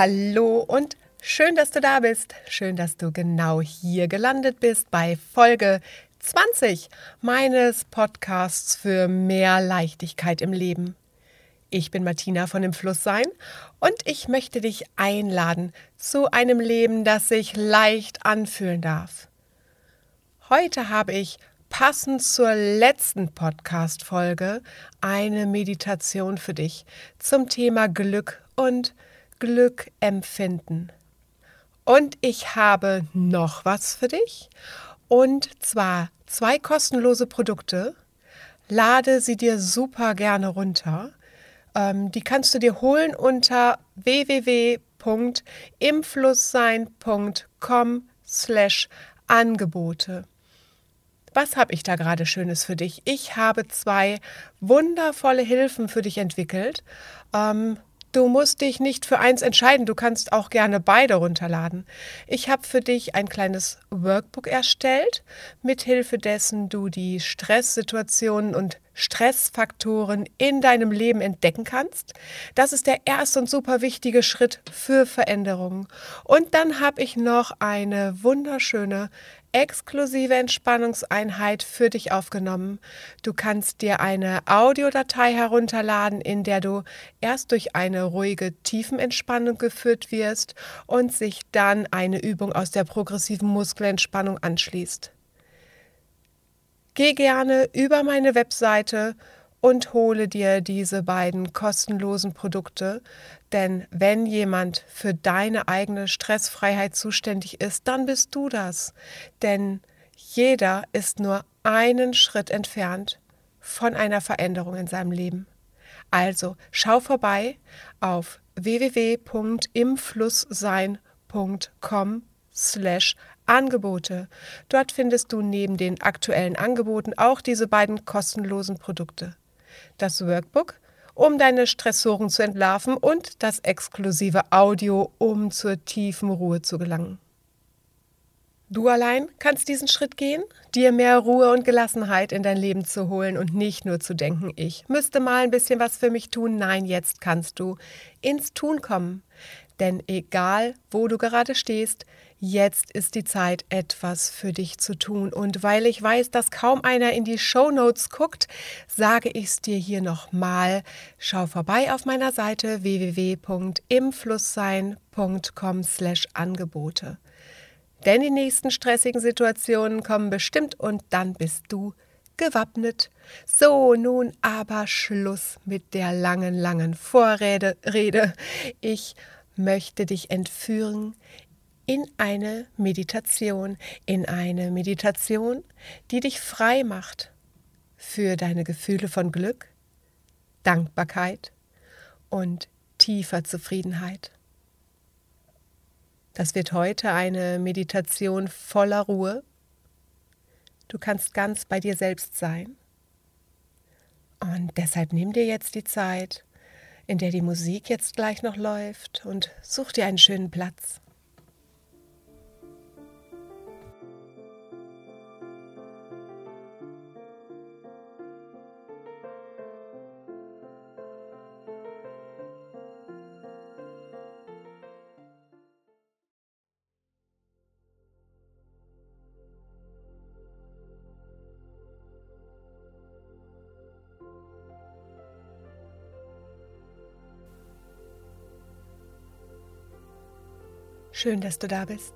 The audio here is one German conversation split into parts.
Hallo und schön, dass du da bist. Schön, dass du genau hier gelandet bist bei Folge 20 meines Podcasts für mehr Leichtigkeit im Leben. Ich bin Martina von dem Flusssein und ich möchte dich einladen zu einem Leben, das sich leicht anfühlen darf. Heute habe ich passend zur letzten Podcast-Folge eine Meditation für dich zum Thema Glück und Glück empfinden. Und ich habe noch was für dich und zwar zwei kostenlose Produkte. Lade sie dir super gerne runter. Ähm, die kannst du dir holen unter www.imflusssein.com slash Angebote. Was habe ich da gerade Schönes für dich? Ich habe zwei wundervolle Hilfen für dich entwickelt. Ähm, Du musst dich nicht für eins entscheiden, du kannst auch gerne beide runterladen. Ich habe für dich ein kleines Workbook erstellt, mithilfe dessen du die Stresssituationen und Stressfaktoren in deinem Leben entdecken kannst. Das ist der erste und super wichtige Schritt für Veränderungen. Und dann habe ich noch eine wunderschöne exklusive Entspannungseinheit für dich aufgenommen. Du kannst dir eine Audiodatei herunterladen, in der du erst durch eine ruhige Tiefenentspannung geführt wirst und sich dann eine Übung aus der progressiven Muskelentspannung anschließt. Geh gerne über meine Webseite und hole dir diese beiden kostenlosen Produkte, denn wenn jemand für deine eigene Stressfreiheit zuständig ist, dann bist du das. Denn jeder ist nur einen Schritt entfernt von einer Veränderung in seinem Leben. Also schau vorbei auf www.imflusssein.com slash Angebote. Dort findest du neben den aktuellen Angeboten auch diese beiden kostenlosen Produkte. Das Workbook um deine Stressoren zu entlarven und das exklusive Audio, um zur tiefen Ruhe zu gelangen. Du allein kannst diesen Schritt gehen, dir mehr Ruhe und Gelassenheit in dein Leben zu holen und nicht nur zu denken, ich müsste mal ein bisschen was für mich tun. Nein, jetzt kannst du ins Tun kommen. Denn egal, wo du gerade stehst, jetzt ist die Zeit, etwas für dich zu tun. Und weil ich weiß, dass kaum einer in die Show Notes guckt, sage ich es dir hier nochmal. Schau vorbei auf meiner Seite www.imflusssein.com slash Angebote. Denn die nächsten stressigen Situationen kommen bestimmt und dann bist du gewappnet. So, nun aber Schluss mit der langen, langen Vorrede. Rede. Ich möchte dich entführen in eine Meditation, in eine Meditation, die dich frei macht für deine Gefühle von Glück, Dankbarkeit und tiefer Zufriedenheit. Das wird heute eine Meditation voller Ruhe. Du kannst ganz bei dir selbst sein. Und deshalb nimm dir jetzt die Zeit, in der die Musik jetzt gleich noch läuft und such dir einen schönen Platz. Schön, dass du da bist.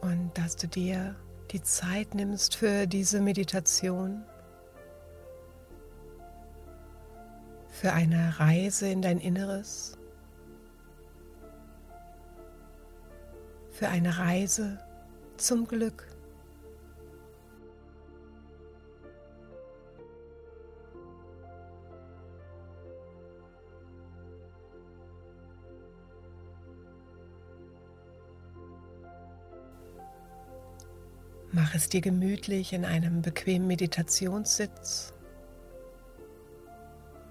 Und dass du dir die Zeit nimmst für diese Meditation, für eine Reise in dein Inneres, für eine Reise zum Glück. Mach es dir gemütlich in einem bequemen Meditationssitz,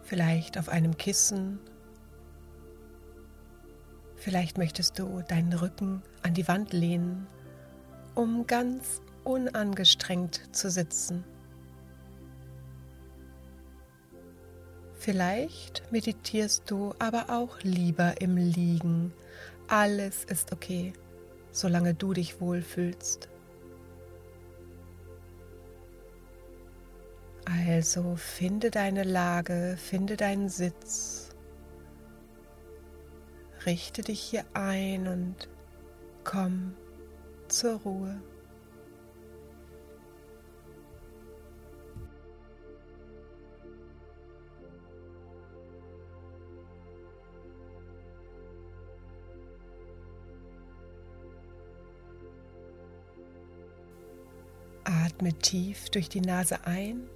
vielleicht auf einem Kissen. Vielleicht möchtest du deinen Rücken an die Wand lehnen, um ganz unangestrengt zu sitzen. Vielleicht meditierst du aber auch lieber im Liegen. Alles ist okay, solange du dich wohlfühlst. Also finde deine Lage, finde deinen Sitz, richte dich hier ein und komm zur Ruhe. Atme tief durch die Nase ein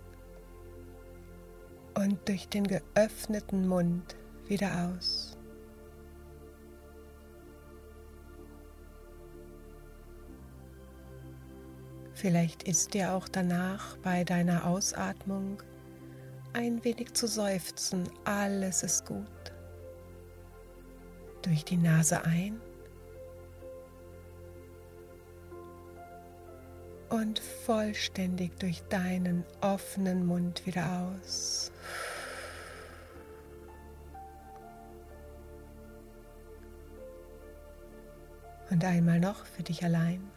und durch den geöffneten Mund wieder aus. Vielleicht ist dir auch danach bei deiner Ausatmung ein wenig zu seufzen, alles ist gut. Durch die Nase ein und vollständig durch deinen offenen Mund wieder aus. Und einmal noch für dich allein.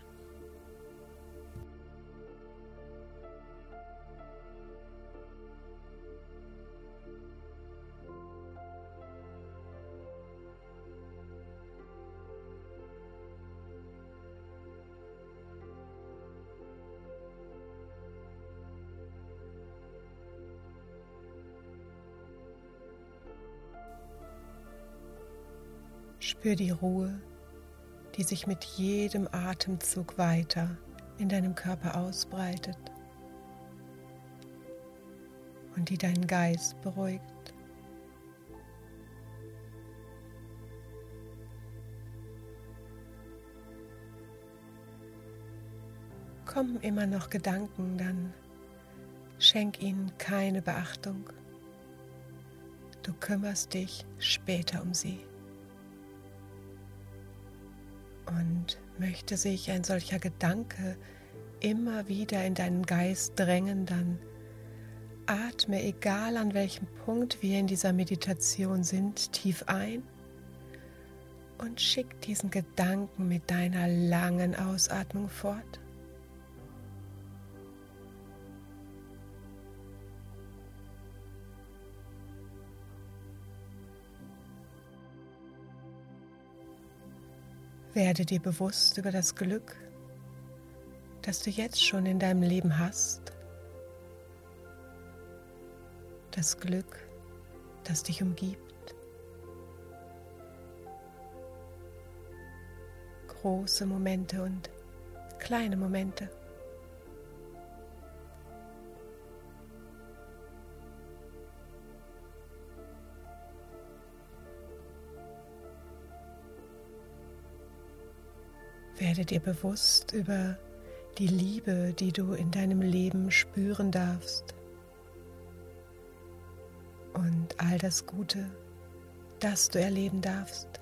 Spür die Ruhe, die sich mit jedem Atemzug weiter in deinem Körper ausbreitet und die deinen Geist beruhigt. Kommen immer noch Gedanken, dann schenk ihnen keine Beachtung. Du kümmerst dich später um sie. Und möchte sich ein solcher Gedanke immer wieder in deinen Geist drängen, dann atme, egal an welchem Punkt wir in dieser Meditation sind, tief ein und schick diesen Gedanken mit deiner langen Ausatmung fort. Werde dir bewusst über das Glück, das du jetzt schon in deinem Leben hast. Das Glück, das dich umgibt. Große Momente und kleine Momente. Werde dir bewusst über die Liebe, die du in deinem Leben spüren darfst. Und all das Gute, das du erleben darfst.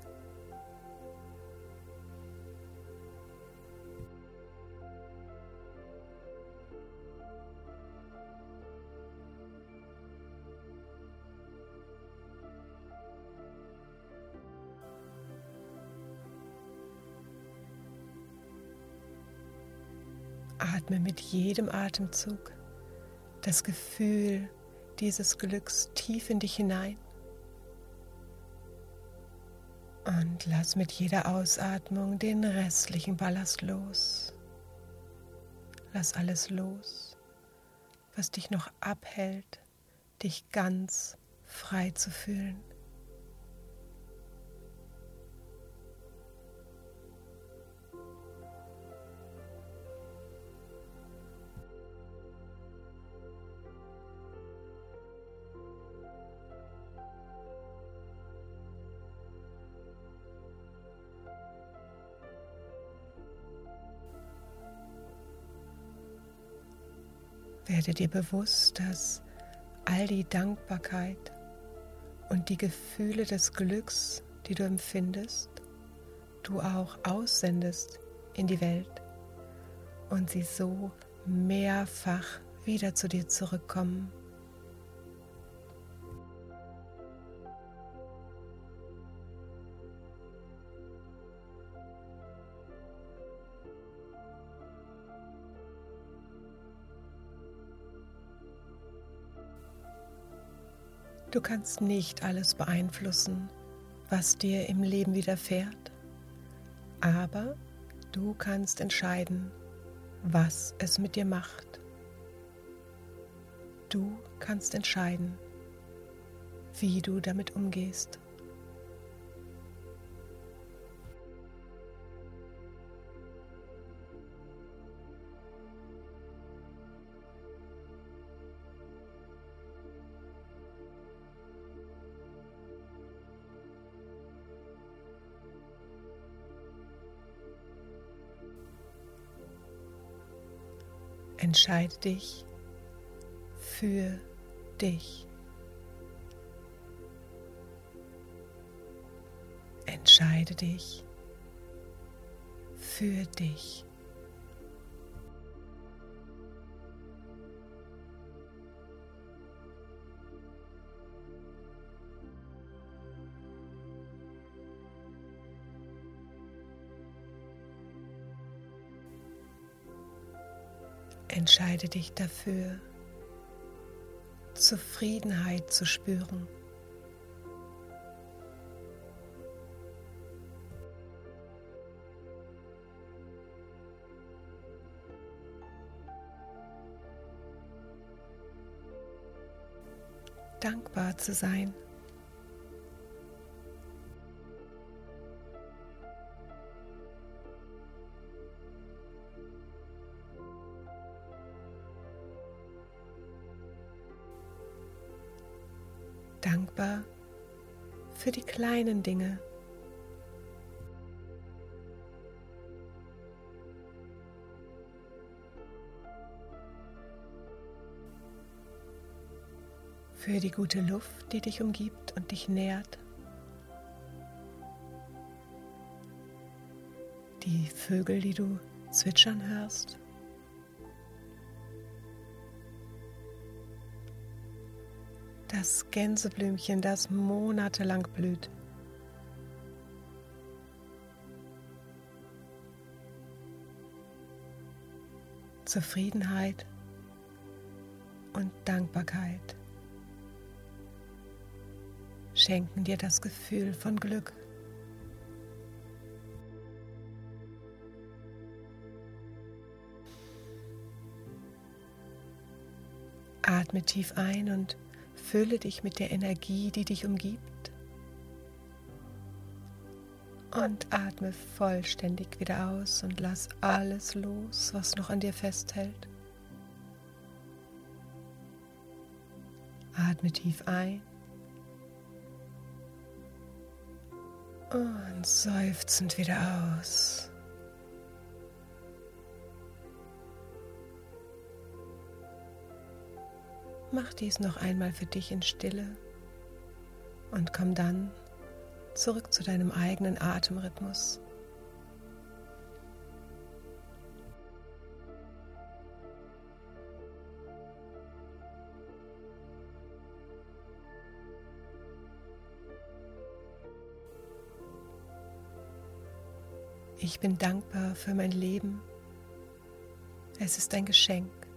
Atme mit jedem Atemzug das Gefühl dieses Glücks tief in dich hinein. Und lass mit jeder Ausatmung den restlichen Ballast los. Lass alles los, was dich noch abhält, dich ganz frei zu fühlen. Werde dir bewusst, dass all die Dankbarkeit und die Gefühle des Glücks, die du empfindest, du auch aussendest in die Welt und sie so mehrfach wieder zu dir zurückkommen. Du kannst nicht alles beeinflussen, was dir im Leben widerfährt, aber du kannst entscheiden, was es mit dir macht. Du kannst entscheiden, wie du damit umgehst. Entscheide dich für dich. Entscheide dich für dich. Entscheide dich dafür, Zufriedenheit zu spüren. Dankbar zu sein. Für die kleinen Dinge. Für die gute Luft, die dich umgibt und dich nährt. Die Vögel, die du zwitschern hörst. Das Gänseblümchen, das monatelang blüht. Zufriedenheit und Dankbarkeit schenken dir das Gefühl von Glück. Atme tief ein und Fülle dich mit der Energie, die dich umgibt. Und atme vollständig wieder aus und lass alles los, was noch an dir festhält. Atme tief ein und seufzend wieder aus. Mach dies noch einmal für dich in Stille und komm dann zurück zu deinem eigenen Atemrhythmus. Ich bin dankbar für mein Leben. Es ist ein Geschenk.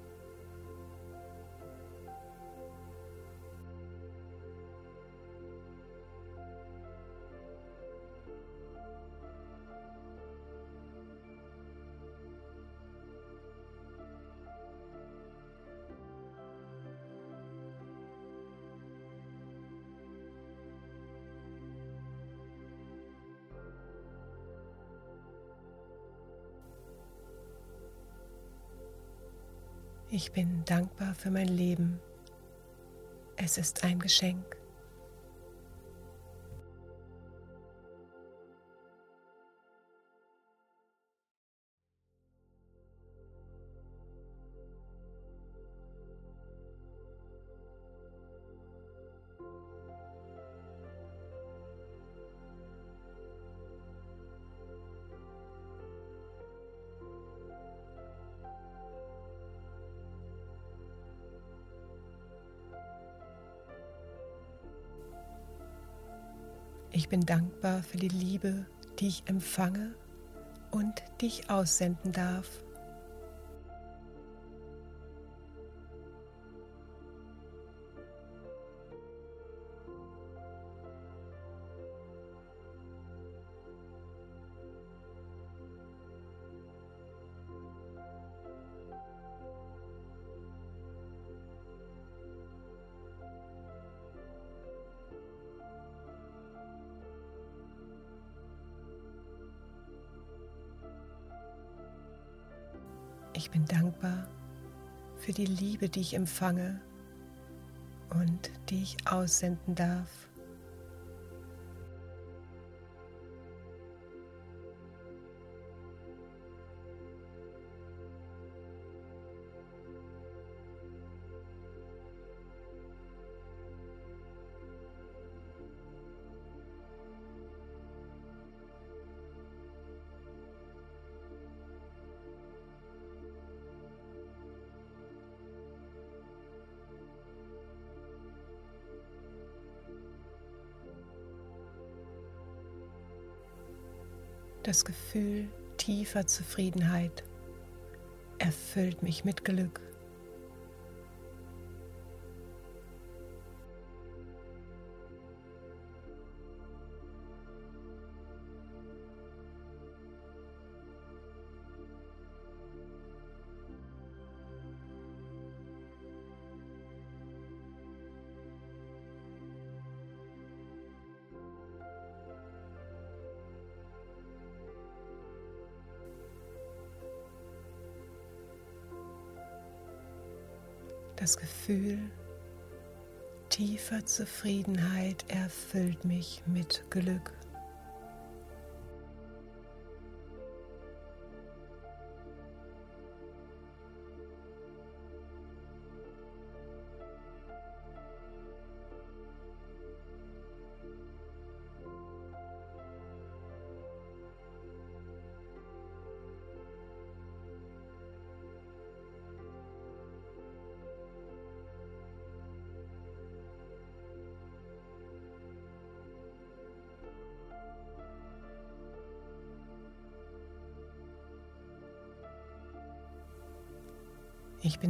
Ich bin dankbar für mein Leben. Es ist ein Geschenk. Ich bin dankbar für die Liebe, die ich empfange und die ich aussenden darf. Ich bin dankbar für die Liebe, die ich empfange und die ich aussenden darf. Das Gefühl tiefer Zufriedenheit erfüllt mich mit Glück. Gefühl tiefer Zufriedenheit erfüllt mich mit Glück.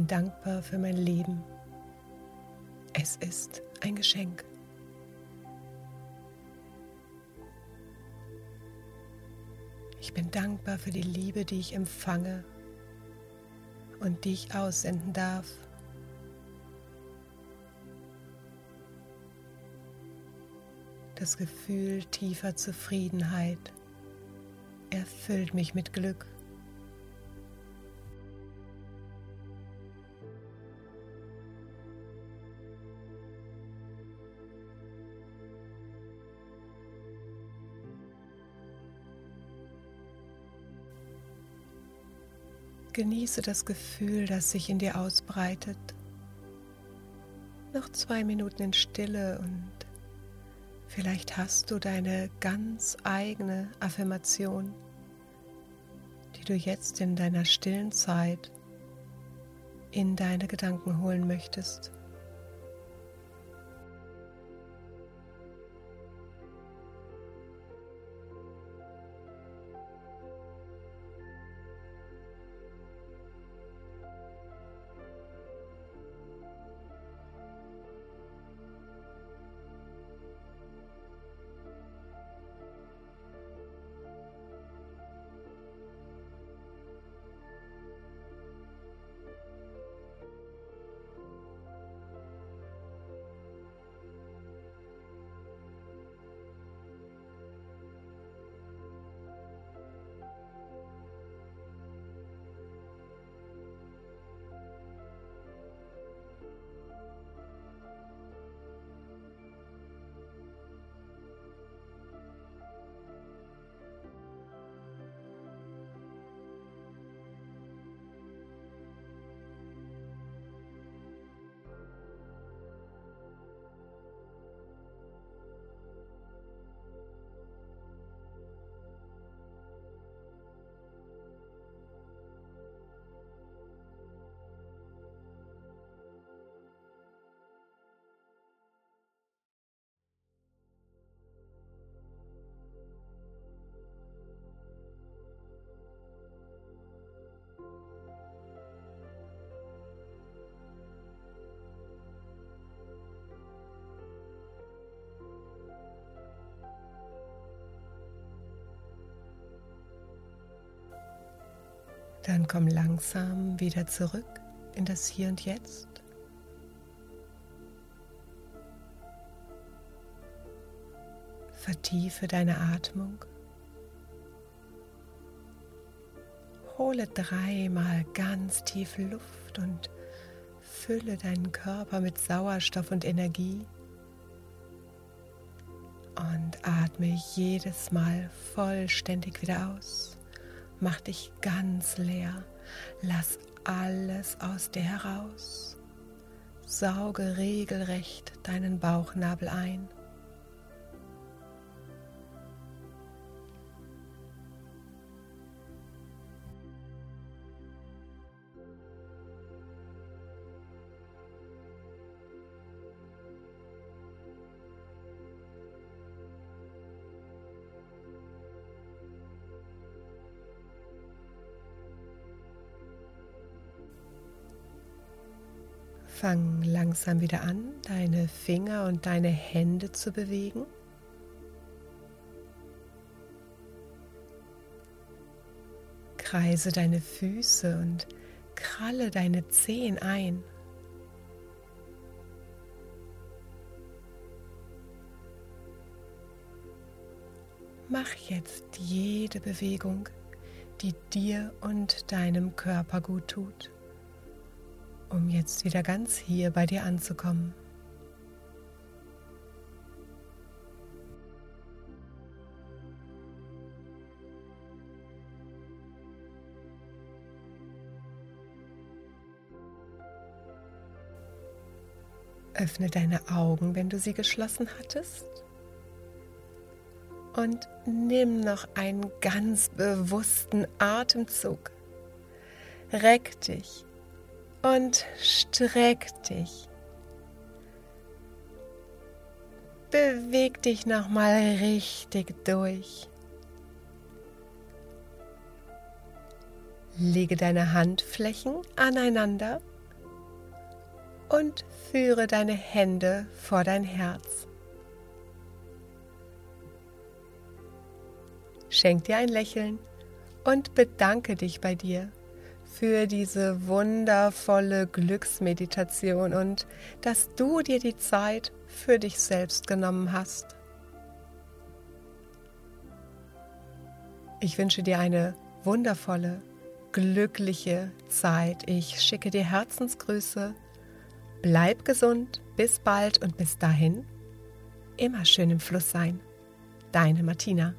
Bin dankbar für mein Leben. Es ist ein Geschenk. Ich bin dankbar für die Liebe, die ich empfange und die ich aussenden darf. Das Gefühl tiefer Zufriedenheit erfüllt mich mit Glück. Genieße das Gefühl, das sich in dir ausbreitet. Noch zwei Minuten in Stille und vielleicht hast du deine ganz eigene Affirmation, die du jetzt in deiner stillen Zeit in deine Gedanken holen möchtest. Dann komm langsam wieder zurück in das Hier und Jetzt. Vertiefe deine Atmung. Hole dreimal ganz tief Luft und fülle deinen Körper mit Sauerstoff und Energie. Und atme jedes Mal vollständig wieder aus. Mach dich ganz leer. Lass alles aus dir heraus. Sauge regelrecht deinen Bauchnabel ein. Fang langsam wieder an, deine Finger und deine Hände zu bewegen. Kreise deine Füße und kralle deine Zehen ein. Mach jetzt jede Bewegung, die dir und deinem Körper gut tut um jetzt wieder ganz hier bei dir anzukommen. Öffne deine Augen, wenn du sie geschlossen hattest. Und nimm noch einen ganz bewussten Atemzug. Reck dich und streck dich. Beweg dich nochmal richtig durch. Lege deine Handflächen aneinander und führe deine Hände vor dein Herz. Schenk dir ein Lächeln und bedanke dich bei dir für diese wundervolle Glücksmeditation und dass du dir die Zeit für dich selbst genommen hast. Ich wünsche dir eine wundervolle, glückliche Zeit. Ich schicke dir Herzensgrüße. Bleib gesund, bis bald und bis dahin immer schön im Fluss sein. Deine Martina.